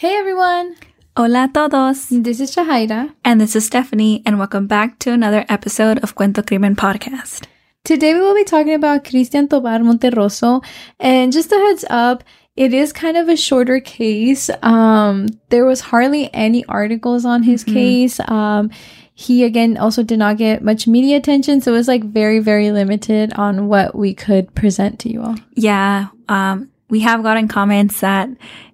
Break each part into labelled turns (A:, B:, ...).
A: Hey everyone!
B: Hola a todos!
A: This is Shahaira.
B: And this is Stephanie, and welcome back to another episode of Cuento Crimen Podcast.
A: Today we will be talking about Cristian Tobar Monterrozo. And just a heads up, it is kind of a shorter case. Um, there was hardly any articles on his mm-hmm. case. Um, he again also did not get much media attention, so it was like very, very limited on what we could present to you all.
B: Yeah. Um, we have gotten comments that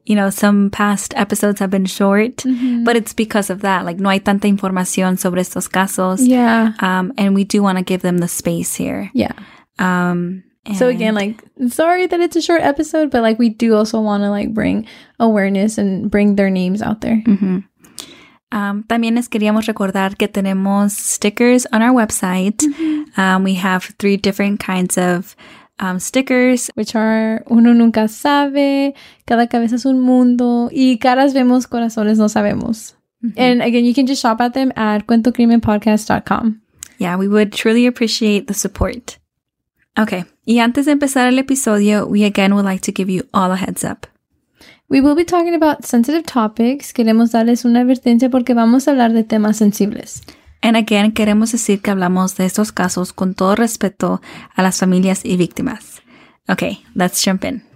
B: you know, some past episodes have been short, mm-hmm. but it's because of that. Like, no hay tanta información sobre estos casos.
A: Yeah.
B: Um, and we do want to give them the space here.
A: Yeah. Um, so again, like, sorry that it's a short episode, but like, we do also want to like bring awareness and bring their names out there.
B: Mm-hmm. Um, también les queríamos recordar que tenemos stickers on our website. Mm-hmm. Um, we have three different kinds of um, stickers,
A: which are Uno Nunca Sabe, Cada Cabeza es un Mundo, y Caras Vemos, Corazones No Sabemos. Mm-hmm. And again, you can just shop at them at cuentocrimenpodcast.com.
B: Yeah, we would truly appreciate the support. Okay, y antes de empezar el episodio, we again would like to give you all a heads up.
A: We will be talking about sensitive topics. Queremos darles una advertencia porque vamos a hablar de temas sensibles.
B: And again, queremos decir que hablamos de estos casos con todo respeto a las familias y víctimas. Okay, let's jump in.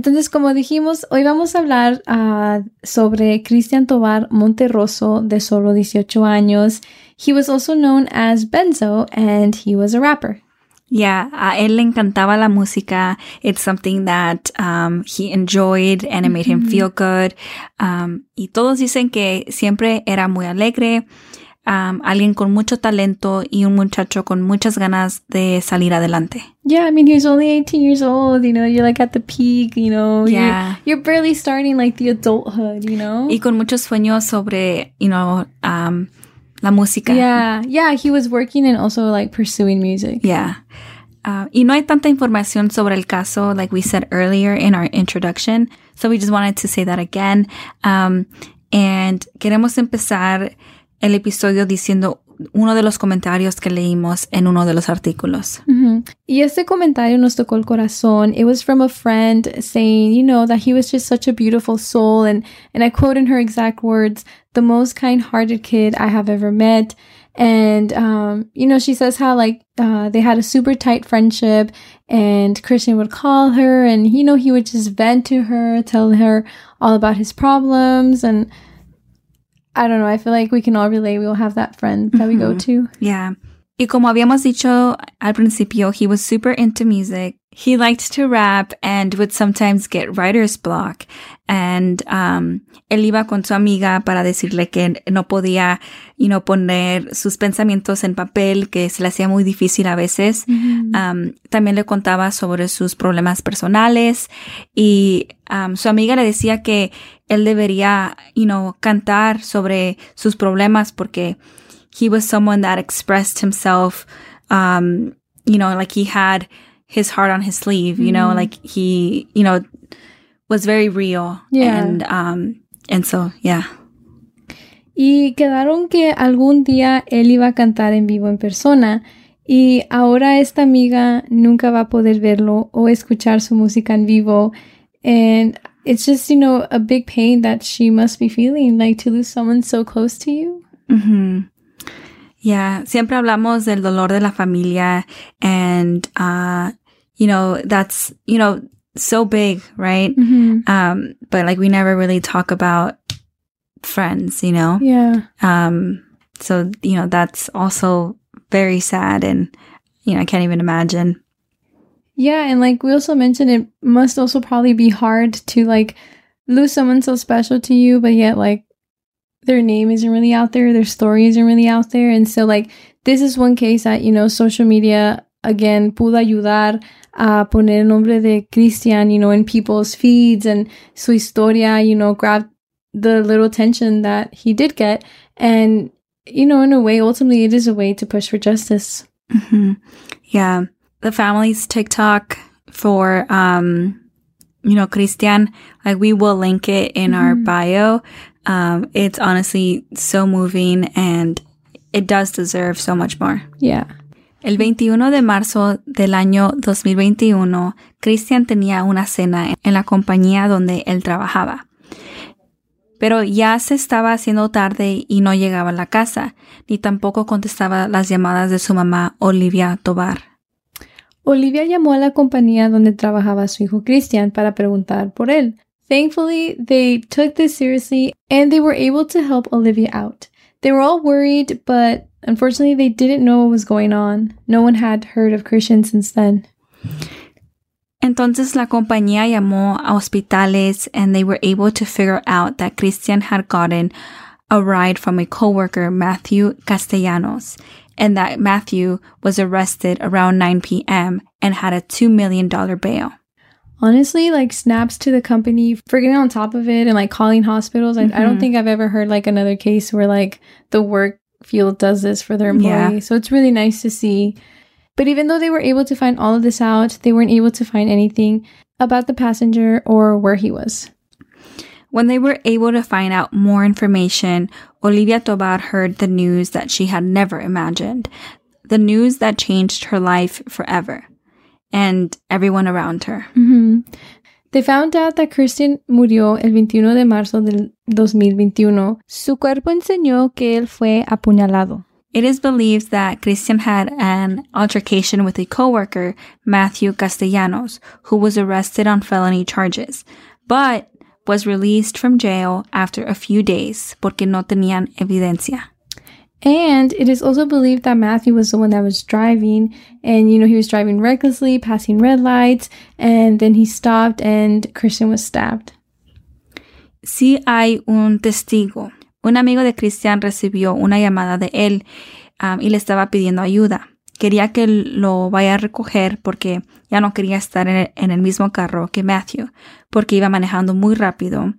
A: Entonces, como dijimos, hoy vamos a hablar uh, sobre Cristian Tobar Monterroso, de solo 18 años. He was also known as Benzo, and he was a rapper.
B: Yeah, a él le encantaba la música. It's something that um, he enjoyed and it made him feel good. Um, y todos dicen que siempre era muy alegre um, alguien con mucho talento y un muchacho con muchas ganas de salir adelante.
A: Yeah, I mean, he was only 18 years old, you know, you're like at the peak, you know, yeah. you're, you're barely starting like the adulthood, you know.
B: Y con muchos sueños sobre, you know, um, la música.
A: Yeah, yeah, he was working and also like pursuing music.
B: Yeah. Uh, y no hay tanta información sobre el caso, like we said earlier in our introduction. So we just wanted to say that again. Um, and queremos empezar el episodio diciendo uno de los comentarios que leímos en uno de los artículos.
A: Mm -hmm. Y este comentario nos tocó el corazón. It was from a friend saying, you know, that he was just such a beautiful soul. And, and I quote in her exact words, the most kind-hearted kid I have ever met. And, um, you know, she says how like, uh, they had a super tight friendship and Cristian would call her and, you know, he would just vent to her, tell her all about his problems and, I don't know. I feel like we can all relate. We'll have that friend that we go mm-hmm. to.
B: Yeah. Y como habíamos dicho al principio, he was super into music. He liked to rap and would sometimes get writer's block. And um, él iba con su amiga para decirle que no podía, you know, poner sus pensamientos en papel, que se le hacía muy difícil a veces. Mm-hmm. Um, también le contaba sobre sus problemas personales y um, su amiga le decía que él debería, you know, cantar sobre sus problemas porque he was someone that expressed himself, um, you know, like he had his heart on his sleeve, you mm know, mm-hmm. like he, you know, was very real.
A: Yeah.
B: And, um, and so, yeah.
A: Y quedaron que algún día él iba a cantar en vivo en persona. Y ahora esta amiga nunca va a poder verlo o escuchar su música en vivo. And it's just, you know, a big pain that she must be feeling, like to lose someone so close to you.
B: Mm -hmm. Yeah, siempre hablamos del dolor de la familia and, uh, you know, that's, you know, so big, right? Mm-hmm. Um, but like we never really talk about friends, you know?
A: Yeah.
B: Um, so, you know, that's also very sad and, you know, I can't even imagine.
A: Yeah. And like we also mentioned, it must also probably be hard to like lose someone so special to you, but yet like their name isn't really out there, their story isn't really out there. And so, like, this is one case that, you know, social media, again, pudo ayudar a poner el nombre de Cristian, you know, in people's feeds and su historia, you know, grab the little attention that he did get. And, you know, in a way, ultimately, it is a way to push for justice.
B: Mm-hmm. Yeah. The family's TikTok for, um, you know, Cristian, like we will link it in our bio. Um, it's honestly so moving and it does deserve so much more.
A: Yeah.
B: El 21 de marzo del año 2021, Christian tenía una cena en la compañía donde él trabajaba. Pero ya se estaba haciendo tarde y no llegaba a la casa, ni tampoco contestaba las llamadas de su mamá, Olivia Tobar.
A: Olivia llamó a la compañía donde trabajaba su hijo Christian para preguntar por él. Thankfully, they took this seriously and they were able to help Olivia out. They were all worried, but unfortunately, they didn't know what was going on. No one had heard of Cristian since then.
B: Entonces la compañía llamó a hospitales and they were able to figure out that Cristian had gotten a ride from a coworker, Matthew Castellanos, and that Matthew was arrested around 9 p.m. and had a $2 million bail.
A: Honestly, like snaps to the company for getting on top of it and like calling hospitals. I, I don't
B: Mhm.
A: think I've ever heard like another case where like the work field does this for their
B: Yeah.
A: employees. So it's really nice to see. But even though they were able to find all of this out, they weren't able to find anything about the passenger or where he was.
B: When they were able to find out more information, Olivia Tobar heard the news that she had never imagined. The news that changed her life forever and everyone around her.
A: Mhm. They found out that Cristian murió el 21 de marzo del 2021. Su cuerpo enseñó que él fue apuñalado.
B: It is believed that Cristian had an altercation with a coworker, Matthew Castellanos, who was arrested on felony charges, but was released from jail after a few days porque no tenían evidencia.
A: And it is also believed that Matthew was the one that was driving, and you know, he was driving recklessly, passing red lights, and then he stopped and Christian was stabbed.
B: Sí hay un testigo. Un amigo de Christian recibió una llamada de él um, y le estaba pidiendo ayuda. Quería que lo vaya a recoger porque ya no quería estar en el mismo carro que Matthew, porque iba manejando muy rápido.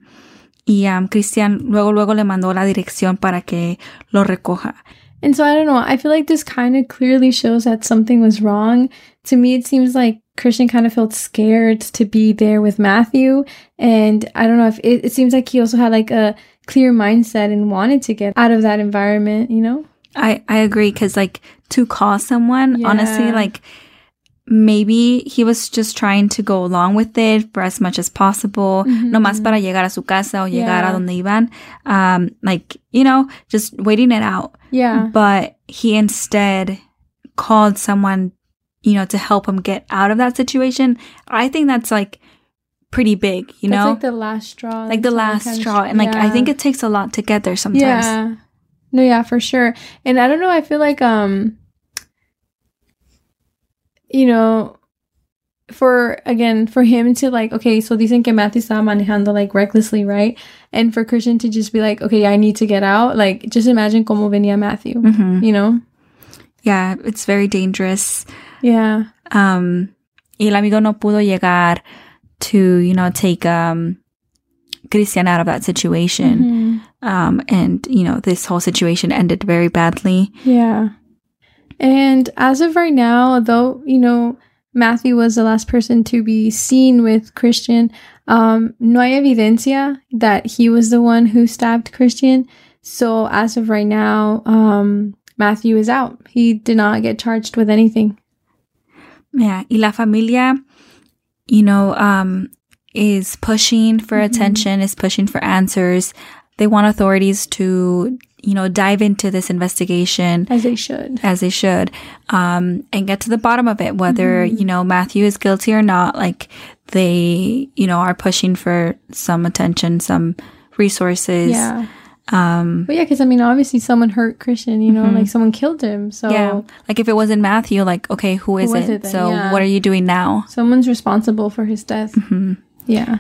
B: Y um, Cristian luego, luego le mandó la dirección para que lo recoja.
A: And so I don't know, I feel like this kind of clearly shows that something was wrong. To me, it seems like Cristian kind of felt scared to be there with Matthew. And I don't know if it, it seems like he also had like a clear mindset and wanted to get out of that environment, you know?
B: I, I agree because like to call someone, honestly, like maybe he was just trying to go along with it for as much as possible, no más para llegar a su casa o llegar a donde iban. Um, like, you know, just waiting it out.
A: Yeah.
B: But he instead called someone, you know, to help him get out of that situation. I think that's like pretty big, you
A: That's
B: know?
A: like the last straw.
B: like the last
A: kind of
B: straw. And like, I think it takes a lot to get there sometimes.
A: Yeah. No, yeah, for sure. And I don't know, I feel like um you know for again for him to like okay so dicen que Matthew estaba manejando like recklessly right and for Cristian to just be like okay I need to get out like just imagine como venía Matthew
B: Mhm.
A: you know
B: Yeah, it's very dangerous.
A: yeah
B: Um, y el amigo no pudo llegar to, you know, take, um, Cristian out of that situation.
A: Mhm.
B: Um, and, you know, this whole situation ended very badly.
A: Yeah. And as of right now, though, you know, Matthew was the last person to be seen with Cristian, um, no hay evidencia that he was the one who stabbed Cristian. So as of right now, um, Matthew is out. He did not get charged with anything.
B: Yeah. Y la familia, you know, um, is pushing for attention, is pushing for answers. They want authorities to, you know, dive into this investigation.
A: As they should.
B: as they should, um, and get to the bottom of it, whether, you know, Matthew is guilty or not. Like they, you know, are pushing for some attention, some resources.
A: Yeah.
B: Um,
A: But yeah, because I mean, obviously someone hurt Cristian, you know,
B: Mhm.
A: like someone killed him. So
B: yeah. Like if it wasn't Matthew, like, okay, who is,
A: was
B: it?
A: it?
B: So
A: Yeah.
B: what are you doing now?
A: someone's responsible for his death.
B: Mhm.
A: Yeah.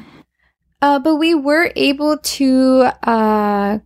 A: Uh, but we were able to uh,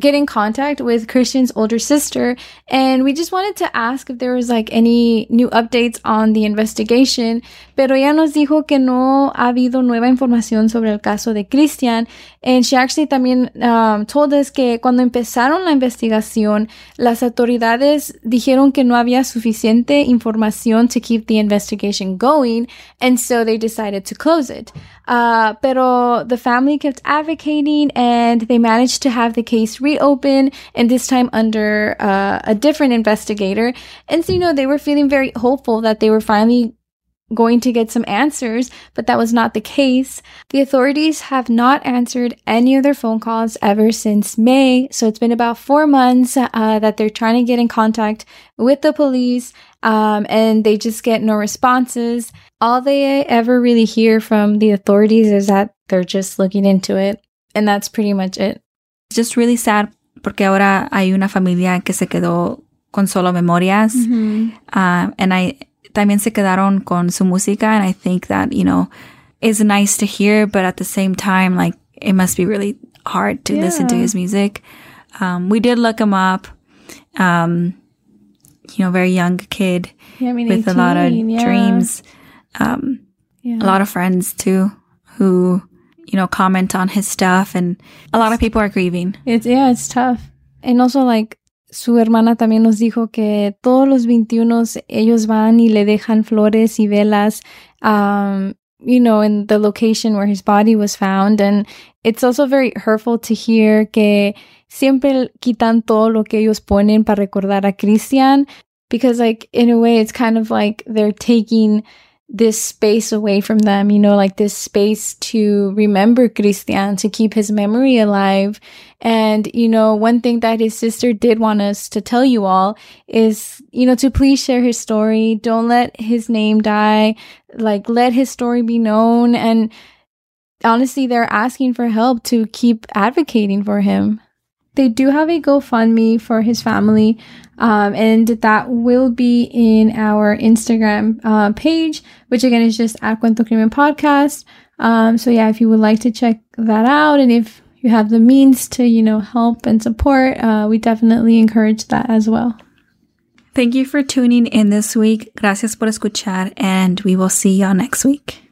A: get in contact with Cristian's older sister and we just wanted to ask if there was like any new updates on the investigation, pero ella nos dijo que no ha habido nueva información sobre el caso de Cristian and she actually también um, told us que cuando empezaron la investigación, las autoridades dijeron que no había suficiente información to keep the investigation going and so they decided to close it. Uh, pero the family kept advocating and they managed to have the case reopened and this time under uh, a different investigator. And so, you know, they were feeling very hopeful that they were finally going to get some answers, but that was not the case. The authorities have not answered any of their phone calls ever since May. So it's been about four months uh, that they're trying to get in contact with the police, um, and they just get no responses. All they ever really hear from the authorities is that they're just looking into it, and that's pretty much it.
B: It's just really sad porque ahora hay una familia que se quedó con solo memorias. Mm-hmm. Uh, and I también se quedaron con su música. And I think that, you know, is nice to hear, but at the same time, like, it must be really hard to yeah. listen to his music. Um, we did look him up. Um, you know, very young kid
A: yeah, I mean,
B: with 18, a lot of yeah. dreams. Um, a lot of friends too who, you know, comment on his stuff and a lot of people are grieving.
A: It's, yeah, it's tough. And also like, su hermana también nos dijo que todos los 21 ellos van y le dejan flores y velas, um, you know, in the location where his body was found. And it's also very hurtful to hear que siempre quitan todo lo que ellos ponen para recordar a Christian. Because like, in a way, it's kind of like they're taking this space away from them, you know, like this space to remember Cristian, to keep his memory alive. And, you know, one thing that his sister did want us to tell you all is, you know, to please share his story. Don't let his name die. Like, let his story be known. And honestly, they're asking for help to keep advocating for him. They do have a GoFundMe for his family, um, and that will be in our Instagram uh, page, which again is just at Cuento Crimen Podcast. Um, so yeah, if you would like to check that out, and if you have the means to, you know, help and support, uh, we definitely encourage that as well.
B: Thank you for tuning in this week. Gracias por escuchar, and we will see y'all next week.